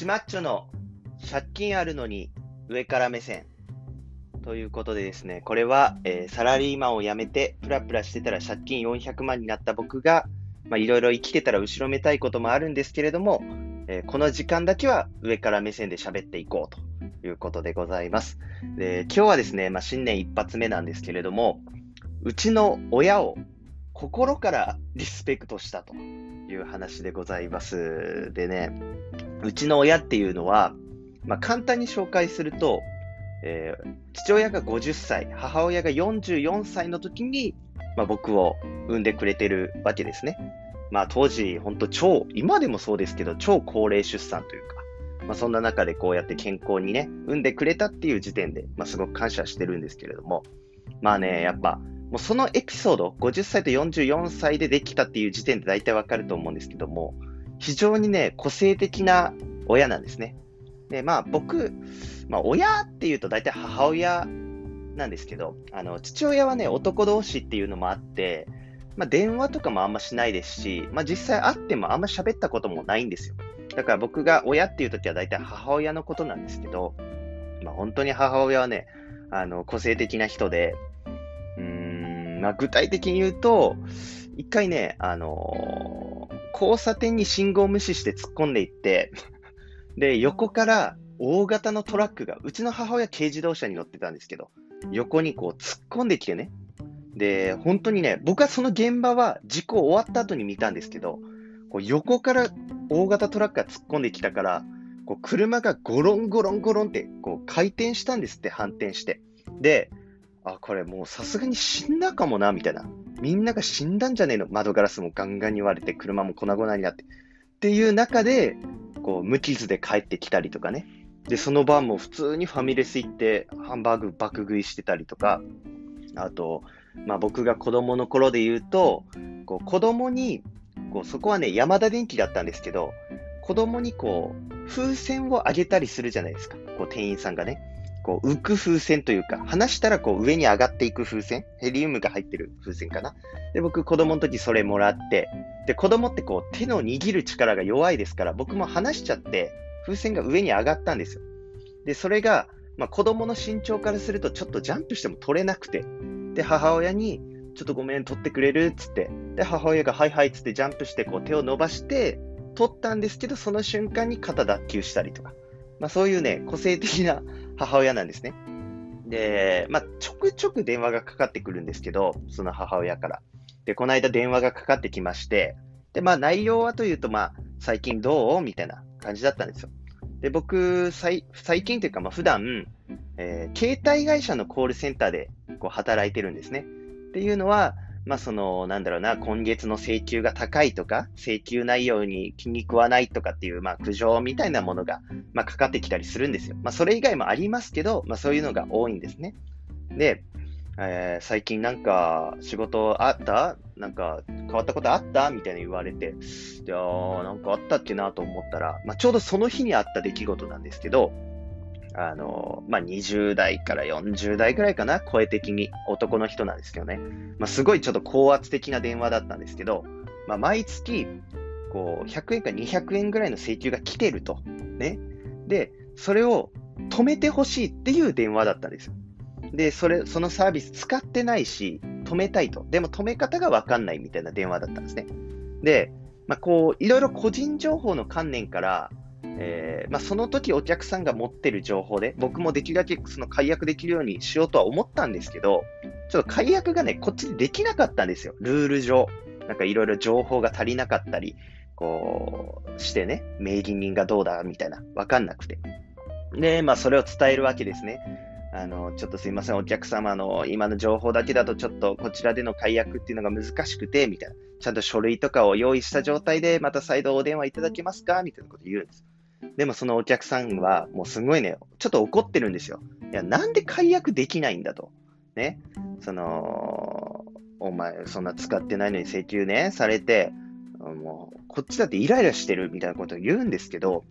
シマッチョの借金あるのに上から目線。ということでですね、これは、えーサラリーマンを辞めて、プラプラしてたら借金400万になった僕が、まあ、いろいろ生きてたら後ろめたいこともあるんですけれども、えーこの時間だけは上から目線で喋っていこうということでございます。で今日はですね、まあ、新年一発目なんですけれども、うちの親を心からリスペクトしたという話でございます。でね、うちの親っていうのは、まあ、簡単に紹介すると、えー父親が50歳、母親が44歳の時に、まあ、僕を産んでくれてるわけですね。まあ当時、本当超、今でもそうですけど、超高齢出産というか、まあそんな中でこうやって健康にね、産んでくれたっていう時点で、まあすごく感謝してるんですけれども、まあね、やっぱ、もうそのエピソード、50歳と44歳でできたっていう時点で大体わかると思うんですけども、非常にね、個性的な親なんですね。で、まあ僕、まあ親っていうと大体母親なんですけど、あの、父親はね、男同士っていうのもあって、まあ電話とかもあんましないですし、まあ実際会ってもあんま喋ったこともないんですよ。だから僕が親っていう時は大体母親のことなんですけど、まあ本当に母親はね、あの、個性的な人で、うーん、まあ具体的に言うと、一回ね、あのー交差点に信号無視して突っ込んでいって、で、横から大型のトラックが、うちの母親軽自動車に乗ってたんですけど、横にこう突っ込んできてね。で、本当にね、僕はその現場は事故終わった後に見たんですけど、こう横から大型トラックが突っ込んできたから、こう車がゴロンゴロンゴロンってこう回転したんですって、反転して。で、あ、これもうさすがに死んだかもな、みたいな。みんなが死んだんじゃねえの？窓ガラスもガンガンに割れて、車も粉々になって。っていう中で、こう、無傷で帰ってきたりとかね。で、その晩も普通にファミレス行って、ハンバーグ爆食いしてたりとか、あと、まあ僕が子供の頃で言うと、こう子供に、こうそこはね、山田電機だったんですけど、子供にこう、風船をあげたりするじゃないですか。こう店員さんがね。こう浮く風船というか、離したらこう上に上がっていく風船、ヘリウムが入ってる風船かな？で、僕子供の時それもらって、で、子供ってこう手の握る力が弱いですから、僕も離しちゃって、風船が上に上がったんですよ。で、それが、まあ子供の身長からするとちょっとジャンプしても取れなくて、で、母親に、ちょっとごめん、取ってくれるっつって、で、母親がはいはいっつってジャンプしてこう手を伸ばして、取ったんですけど、その瞬間に肩脱臼したりとか、まあそういうね、個性的な母親なんですね。で、まあ、ちょくちょく電話がかかってくるんですけど、その母親から。で、この間電話がかかってきまして、で、まあ、内容はというと、まあ、最近どう？みたいな感じだったんですよ。で、僕、最近というか、まあ、普段、えー携帯会社のコールセンターでこう働いてるんですね。っていうのは、まあ、その、なんだろうな、今月の請求が高いとか、請求内容に気に食わないとかっていう、まあ、苦情みたいなものが、まあ、かかってきたりするんですよ。まあ、それ以外もありますけど、まあ、そういうのが多いんですね。で、えー最近なんか仕事あった？なんか変わったことあった？みたいに言われて、で、あなんかあったっけなと思ったら、まあ、ちょうどその日にあった出来事なんですけど、あのまあ、20代から40代くらいかな、声的に男の人なんですけどね。まあ、すごいちょっと高圧的な電話だったんですけど、まあ、毎月、こう、100円か200円ぐらいの請求が来てると。ね。で、それを止めてほしいっていう電話だったんですよ。で、それ、そのサービス使ってないし、止めたいと。でも止め方がわかんないみたいな電話だったんですね。で、まあ、こう、いろいろ個人情報の観念から、えーまあ、その時お客さんが持ってる情報で、僕もできるだけその解約できるようにしようとは思ったんですけど、ちょっと解約がね、こっちでできなかったんですよ。ルール上。なんかいろいろ情報が足りなかったり、こう、してね、名義人がどうだみたいな、わかんなくて。で、まあ、それを伝えるわけですね。あの、ちょっとすいません、お客様の今の情報だけだとちょっとこちらでの解約っていうのが難しくて、みたいな。ちゃんと書類とかを用意した状態で、また再度お電話いただけますか？みたいなこと言うんです。でもそのお客さんは、もうすごいね、ちょっと怒ってるんですよ。いや、なんで解約できないんだと。ね。その、お前、そんな使ってないのに請求ね、されて、もう、こっちだってイライラしてるみたいなことを言うんですけど、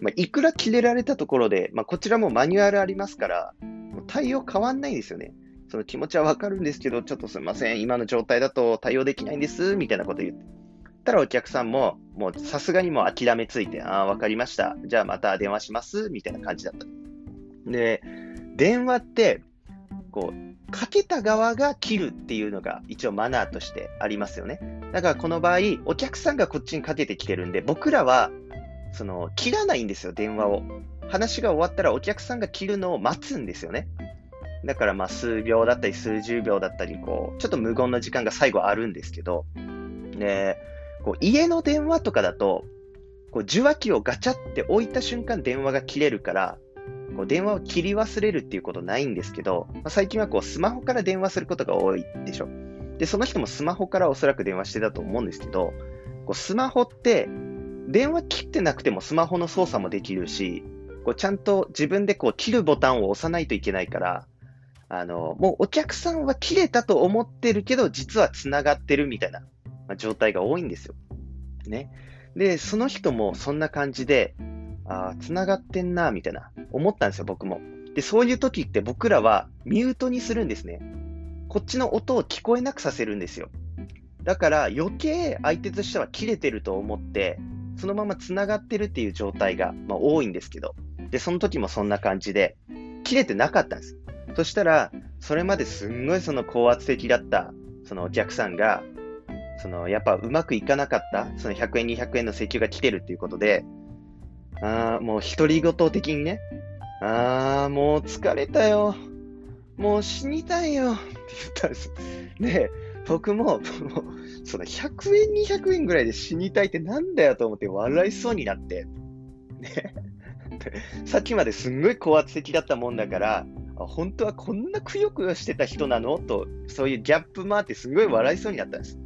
まあ、いくら切れられたところで、まあ、こちらもマニュアルありますから、対応変わんないですよね。その気持ちはわかるんですけど、ちょっとすみません、今の状態だと対応できないんです、みたいなこと言。ったらお客さんも、もうさすがにもう諦めついて、ああ、わかりました。じゃあまた電話します。みたいな感じだった。で、電話って、こう、かけた側が切るっていうのが一応マナーとしてありますよね。だからこの場合、お客さんがこっちにかけてきてるんで、僕らは、その、切らないんですよ、電話を。話が終わったらお客さんが切るのを待つんですよね。だからまあ数秒だったり数十秒だったり、こう、ちょっと無言の時間が最後あるんですけど、で、こう家の電話とかだと、こう受話器をガチャって置いた瞬間電話が切れるから、こう電話を切り忘れるっていうことないんですけど、まあ、最近はこうスマホから電話することが多いでしょ。で、その人もスマホからおそらく電話してたと思うんですけど、こうスマホって電話切ってなくてもスマホの操作もできるし、こうちゃんと自分でこう切るボタンを押さないといけないから、あの、もうお客さんは切れたと思ってるけど、実は繋がってるみたいな、ま、状態が多いんですよ。ね。で、その人もそんな感じで、ああ、繋がってんな、みたいな、思ったんですよ、僕も。で、そういう時って僕らはミュートにするんですね。こっちの音を聞こえなくさせるんですよ。だから余計相手としては切れてると思って、そのまま繋がってるっていう状態が、まあ、多いんですけど、で、その時もそんな感じで、切れてなかったんです。そしたら、それまですんごいその高圧的だった、そのお客さんが、その、やっぱうまくいかなかった、その100円、200円の請求が来てるっていうことで、ああ、もう独り言的にね、ああ、もう疲れたよ。もう死にたいよ。って言ったんです。で、僕も、その100円、200円ぐらいで死にたいってなんだよと思って笑いそうになって、ね。さっきまですんごい高圧的だったもんだから、本当はこんなくよくよしてた人なの？と、そういうギャップもあってすごい笑いそうになったんです。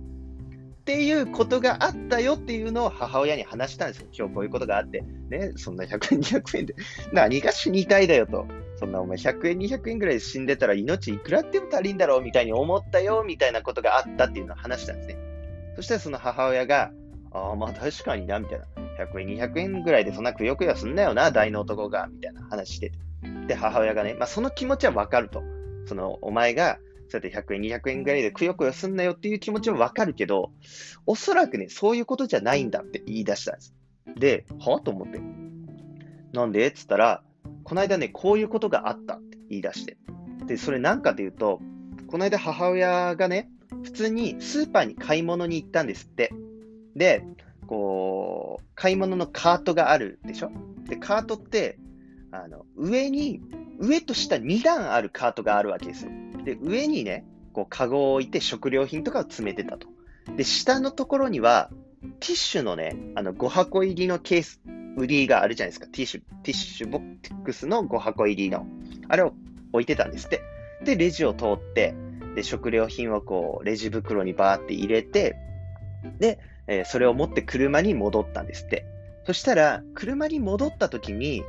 っていうことがあったよっていうのを母親に話したんですよ。今日こういうことがあって。ね、そんな100円、200円で何が死にたいだよと。そんなお前100円、200円ぐらいで死んでたら命いくらでも足りんだろうみたいに思ったよみたいなことがあったっていうのを話したんですね。そしたらその母親が、ああ、まあ確かにな、みたいな。100円、200円ぐらいでそんなくよくよすんなよな、大の男が、みたいな話してて。で、母親がね、まあその気持ちはわかると。その、お前が、そうやって100円、200円ぐらいでくよくよすんなよっていう気持ちはわかるけど、おそらくね、そういうことじゃないんだって言い出したんです。で、は？と思って。なんで？っつったら、この間ね、こういうことがあったって言い出して。で、それなんかというと、この間母親がね、普通にスーパーに買い物に行ったんですって。で、こう、買い物のカートがあるでしょ？で、カートって、あの、上に、上と下2段あるカートがあるわけですよ。で、上にね、こう、カゴを置いて食料品とかを詰めてたと。で、下のところには、ティッシュのね、あの、5箱入りのケース、売りがあるじゃないですか。ティッシュ、ティッシュボックスの5箱入りの。あれを置いてたんですって。で、レジを通って、で、食料品をこう、レジ袋にバーって入れて、で、えー、それを持って車に戻ったんですって。そしたら、車に戻った時に、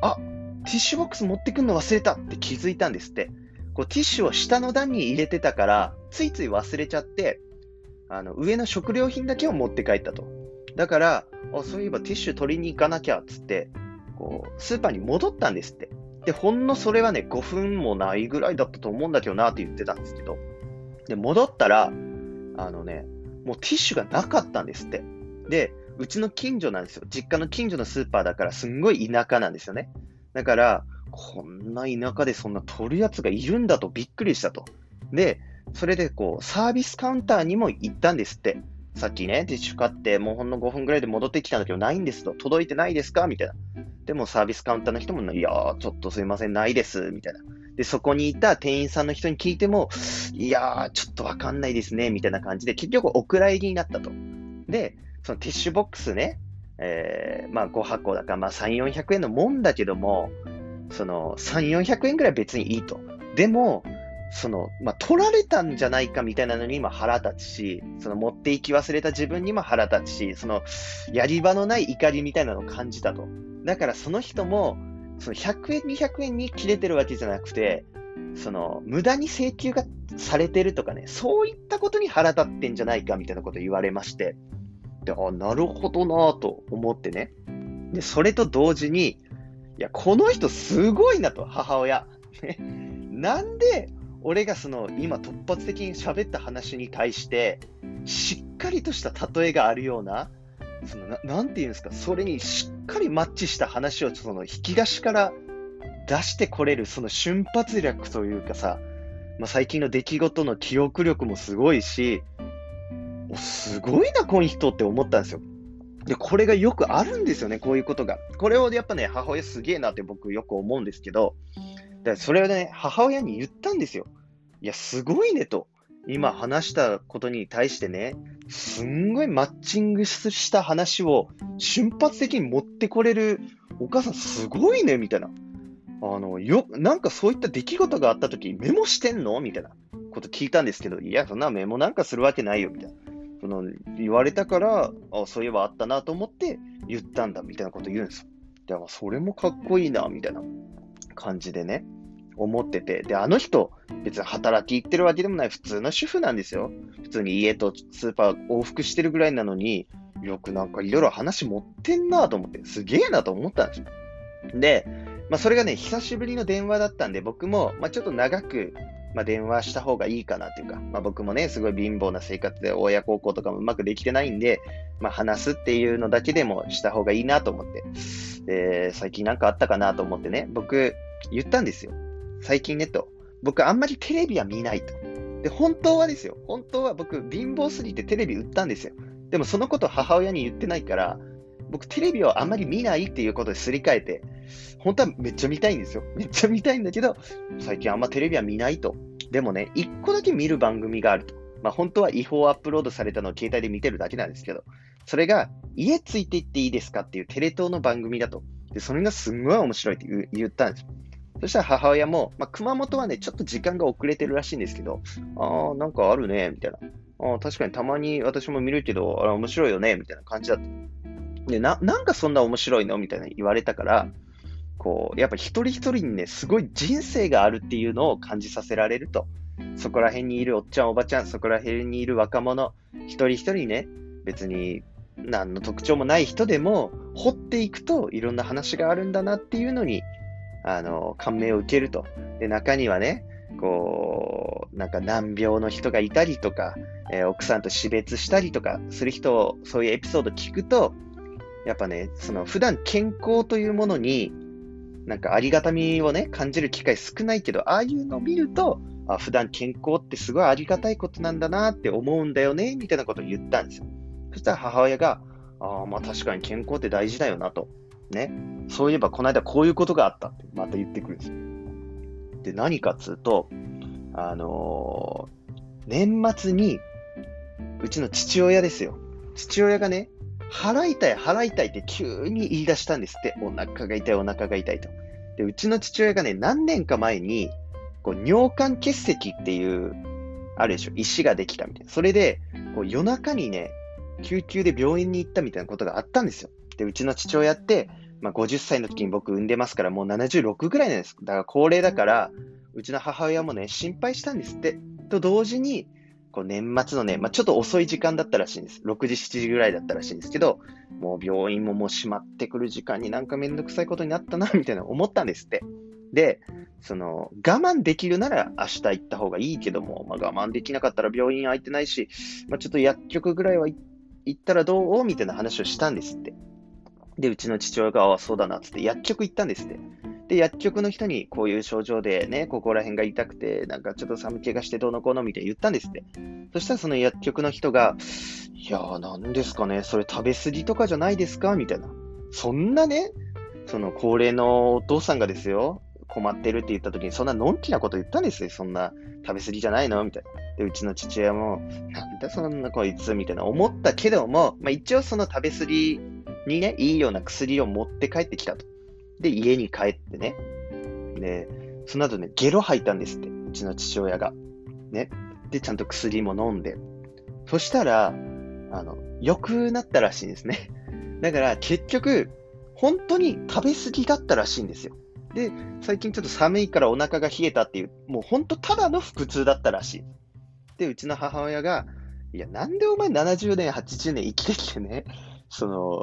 あ、ティッシュボックス持ってくんの忘れたって気づいたんですって。こうティッシュを下の段に入れてたから、ついつい忘れちゃって、あの、上の食料品だけを持って帰ったと。だから、あ、そういえばティッシュ取りに行かなきゃっつって、こう、スーパーに戻ったんですって。で、ほんのそれはね、5分もないぐらいだったと思うんだけどなって言ってたんですけど。で、戻ったら、あのね、もうティッシュがなかったんですって。で、うちの近所なんですよ。実家の近所のスーパーだからすんごい田舎なんですよね。だから、こんな田舎でそんな取るやつがいるんだとびっくりしたと。で、それでこう、サービスカウンターにも行ったんですって。さっきね、ティッシュ買って、もうほんの5分ぐらいで戻ってきたんだけど、ないんですと。届いてないですか？みたいな。でもサービスカウンターの人も、いやー、ちょっとすいません、ないです。みたいな。で、そこにいた店員さんの人に聞いても、いやー、ちょっとわかんないですね。みたいな感じで、結局お蔵入りになったと。で、そのティッシュボックスね、えー、まあ5箱だから、まあ3、400円のもんだけども、その3、400円ぐらい別にいいと。でも、その、まあ、取られたんじゃないかみたいなのにも腹立つし、その持っていき忘れた自分にも腹立つし、その、やり場のない怒りみたいなのを感じたと。だからその人も、その100円、200円に切れてるわけじゃなくて、その、無駄に請求がされてるとかね、そういったことに腹立ってんじゃないかみたいなこと言われまして、あ、なるほどなと思ってね。で、それと同時に、いや、この人すごいなと、母親。なんで、俺がその今突発的に喋った話に対して、しっかりとした例えがあるような、そのななんていうんですか、それにしっかりマッチした話をその引き出しから出してこれる、その瞬発力というかさ、まあ、最近の出来事の記憶力もすごいし、すごいな、この人って思ったんですよ。で、これがよくあるんですよね、こういうことが。これをやっぱね、母親すげえなって僕よく思うんですけど、でそれをね、母親に言ったんですよ。いや、すごいねと。今話したことに対してね、すんごいマッチングした話を瞬発的に持ってこれるお母さんすごいね、みたいな。あの、よ、なんかそういった出来事があった時メモしてんのみたいなこと聞いたんですけど、いや、そんなメモなんかするわけないよ、みたいな。その、言われたから、あ、そういえばあったなと思って言ったんだ、みたいなこと言うんですよ。で、それもかっこいいな、みたいな感じでね。思ってて、で、あの人、別に働き行ってるわけでもない普通の主婦なんですよ。普通に家とスーパー往復してるぐらいなのに、よくなんかいろいろ話持ってんなと思って、すげえなと思ったんですよ。で、まあそれがね、久しぶりの電話だったんで、僕も、まあちょっと長く、まあ電話した方がいいかなっていうか、まあ僕もね、すごい貧乏な生活で親孝行とかもうまくできてないんで、まあ話すっていうのだけでもした方がいいなと思って、で、最近なんかあったかなと思ってね、僕言ったんですよ。最近ねと、僕あんまりテレビは見ないと。で、本当はですよ。本当は僕貧乏すぎてテレビ売ったんですよ。でもそのこと母親に言ってないから、僕テレビをあんまり見ないっていうことですり替えて、本当はめっちゃ見たいんですよ。めっちゃ見たいんだけど、最近あんまテレビは見ないと。でもね、一個だけ見る番組があると。まあ本当は違法アップロードされたのを携帯で見てるだけなんですけど、それが家ついていっていいですかっていうテレ東の番組だと。で、それがすんごい面白いって言ったんです。そしたら母親も、まあ、熊本はね、ちょっと時間が遅れてるらしいんですけど、ああ、なんかあるね、みたいな。ああ、確かにたまに私も見るけど、あれ面白いよね、みたいな感じだった。で、な、なんかそんな面白いの？みたいな言われたから、こう、やっぱ一人一人にね、すごい人生があるっていうのを感じさせられると。そこら辺にいるおっちゃんおばちゃん、そこら辺にいる若者、一人一人ね、別に何の特徴もない人でも、掘っていくといろんな話があるんだなっていうのにあの、感銘を受けると。で、中にはね、こう、なんか難病の人がいたりとか、えー、奥さんと死別したりとかする人を、そういうエピソード聞くと、やっぱね、その普段健康というものに、なんかありがたみをね、感じる機会少ないけど、ああいうのを見ると、あ普段健康ってすごいありがたいことなんだなって思うんだよね、みたいなことを言ったんですよ。そしたら母親が、ああ、まあ確かに健康って大事だよなと。ね。そういえばこの間こういうことがあったってまた言ってくるんですよ。で、何かっつうと、あのー、年末に、うちの父親ですよ。父親がね、払いたい、払いたいって急に言い出したんですって。お腹が痛い、お腹が痛いと。で、うちの父親がね、何年か前に、こう尿管結石っていう、あるでしょ、石ができたみたいな。それで、こう夜中にね、救急で病院に行ったみたいなことがあったんですよ。で、うちの父親って、まあ、50歳の時に僕産んでますから、もう76ぐらいなんです。だから高齢だから、うちの母親もね、心配したんですって。と同時に、こう年末のね、まあ、ちょっと遅い時間だったらしいんです。6時、7時ぐらいだったらしいんですけど、もう病院ももう閉まってくる時間になんかめんどくさいことになったな、みたいな思ったんですって。で、その、我慢できるなら明日行った方がいいけども、まあ、我慢できなかったら病院空いてないし、まあ、ちょっと薬局ぐらいは行ったらどう？みたいな話をしたんですって。で、うちの父親が、あそうだな、つって薬局行ったんですって。で、薬局の人にこういう症状でね、ここら辺が痛くて、なんかちょっと寒気がしてどうのこうのみたいに言ったんですって。そしたらその薬局の人が、いやー、なんですかね、それ食べ過ぎとかじゃないですかみたいな。そんなね、その高齢のお父さんがですよ、困ってるって言った時に、そんなのんきなこと言ったんですよ。そんな食べ過ぎじゃないのみたいな。で、うちの父親も、なんだそんなこいつみたいな思ったけども、まあ一応その食べ過ぎにね、いいような薬を持って帰ってきたと。で、家に帰ってね。で、その後ね、ゲロ吐いたんですって、うちの父親が。ね。で、ちゃんと薬も飲んで。そしたら、あの、良くなったらしいんですね。だから、結局、本当に食べ過ぎだったらしいんですよ。で、最近ちょっと寒いからお腹が冷えたっていう、もう本当ただの腹痛だったらしい。で、うちの母親が、いや、なんでお前70年、80年生きてきてね、その、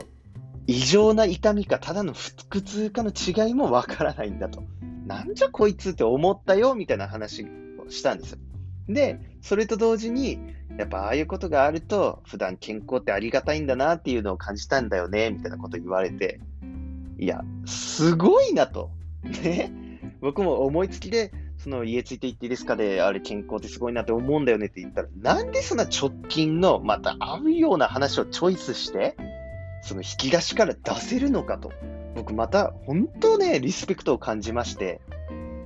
異常な痛みか、ただの腹痛かの違いもわからないんだと。なんじゃこいつって思ったよ、みたいな話をしたんですよ。で、それと同時に、やっぱああいうことがあると、普段健康ってありがたいんだなっていうのを感じたんだよね、みたいなこと言われて、いや、すごいなと。ね。僕も思いつきで、その家ついていっていいですかで、あれ健康ってすごいなって思うんだよねって言ったら、なんでそんな直近のまた合うような話をチョイスして、その引き出しから出せるのかと。僕また本当ね、リスペクトを感じまして、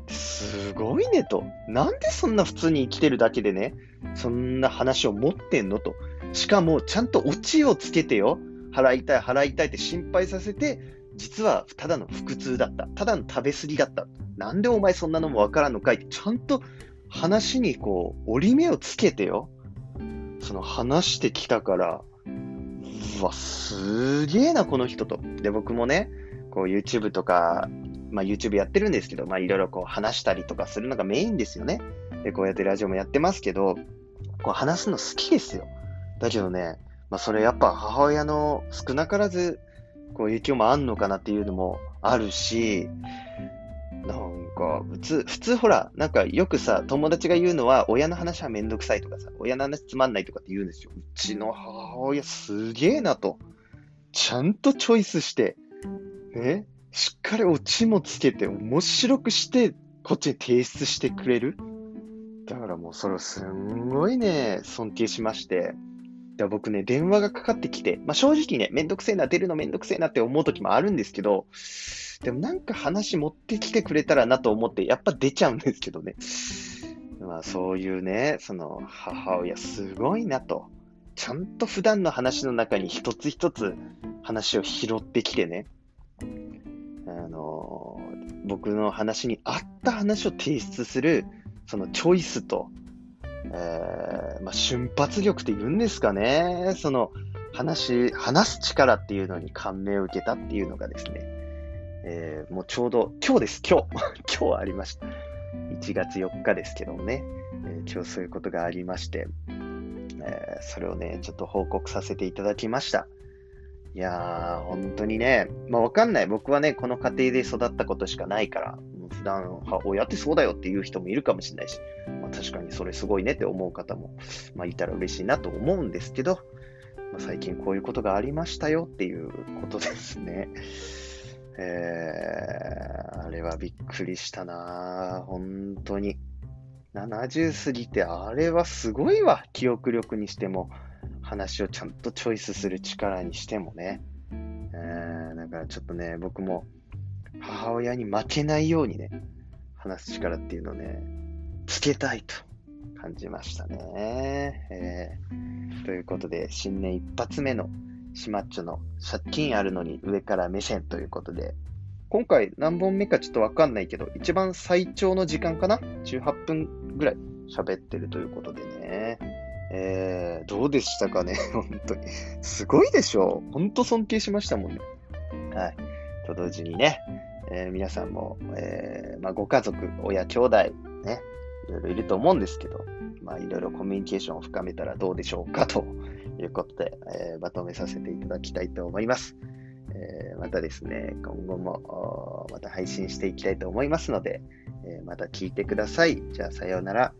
すごいねと。なんでそんな普通に生きてるだけでね、そんな話を持ってんのと。しかも、ちゃんとオチをつけてよ。払いたい、払いたいって心配させて、実はただの腹痛だった。ただの食べ過ぎだった。なんでお前そんなのもわからんのかいって、ちゃんと話にこう、折り目をつけてよ。その話してきたから、うわ、すげえな、この人と。で、僕もね、こう YouTube とか、まあ YouTube やってるんですけど、まいろいろこう話したりとかするのがメインですよね。で、こうやってラジオもやってますけど、こう話すの好きですよ。だけどね、まあそれやっぱ母親の少なからず、こう影響もあんのかなっていうのもあるし、か、普通、普通ほら、なんかよくさ、友達が言うのは、親の話はめんどくさいとかさ、親の話つまんないとかって言うんですよ。うちの母親すげえなと。ちゃんとチョイスして、ね、しっかりオチもつけて、面白くして、こっちに提出してくれる。だからもうそれすんごいね、尊敬しまして。で僕ね、電話がかかってきて、まあ、正直ね、めんどくせえな、出るのめんどくせえなって思う時もあるんですけど、でもなんか話持ってきてくれたらなと思って、やっぱ出ちゃうんですけどね。まあそういうね、その母親すごいなと。ちゃんと普段の話の中に一つ一つ話を拾ってきてね。あの僕の話に合った話を提出する、そのチョイスと、えー、まあ、瞬発力って言うんですかね。その話、話す力っていうのに感銘を受けたっていうのがですね、えー、もうちょうど、今日です、今日。今日ありました。1月4日ですけどもね、えー、今日そういうことがありまして、えー、それをね、ちょっと報告させていただきました。いやー、本当にね、まあわかんない。僕はね、この家庭で育ったことしかないから、普段、親ってそうだよっていう人もいるかもしれないし、まあ、確かにそれすごいねって思う方も、まあ、いたら嬉しいなと思うんですけど、まあ、最近こういうことがありましたよっていうことですね。えー、あれはびっくりしたな本当に。70過ぎて、あれはすごいわ。記憶力にしても、話をちゃんとチョイスする力にしてもね。えー、だからちょっとね、僕も母親に負けないようにね、話す力っていうのをね、つけたいと感じましたね。えー、ということで、新年一発目のシマッチョの借金あるのに上から目線ということで、今回何本目かちょっとわかんないけど、一番最長の時間かな ?18 分ぐらい喋ってるということでね。えー、どうでしたかね？本当に。すごいでしょ？う本当尊敬しましたもんね。はい。と同時にね、えー、皆さんも、えー、まあ、ご家族、親、兄弟、ね、いろいろいると思うんですけど、まあ、いろいろコミュニケーションを深めたらどうでしょうかということで、え、まとめさせていただきたいと思います。え、またですね、今後もまた配信していきたいと思いますので、え、また聞いてください。じゃあ、さようなら。